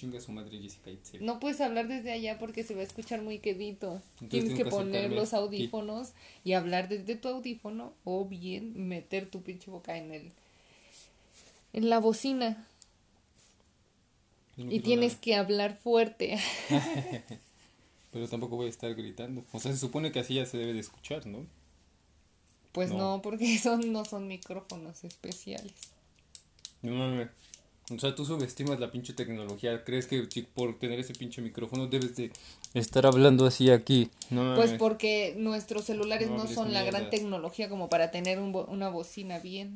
Chinga su madre Jessica Itzel. No puedes hablar desde allá porque se va a escuchar muy quedito. Entonces Tienes que que poner los audífonos y hablar desde tu audífono o bien meter tu pinche boca en el en la bocina no y tienes nada. que hablar fuerte. Pero tampoco voy a estar gritando. O sea, se supone que así ya se debe de escuchar, ¿no? Pues No. no, porque son no son micrófonos especiales. No mames. O sea, tú subestimas la pinche tecnología. ¿Crees que si por tener ese pinche micrófono debes de estar hablando así aquí? No. Pues porque nuestros celulares No no son la gran tecnología como para tener un bo- una bocina bien.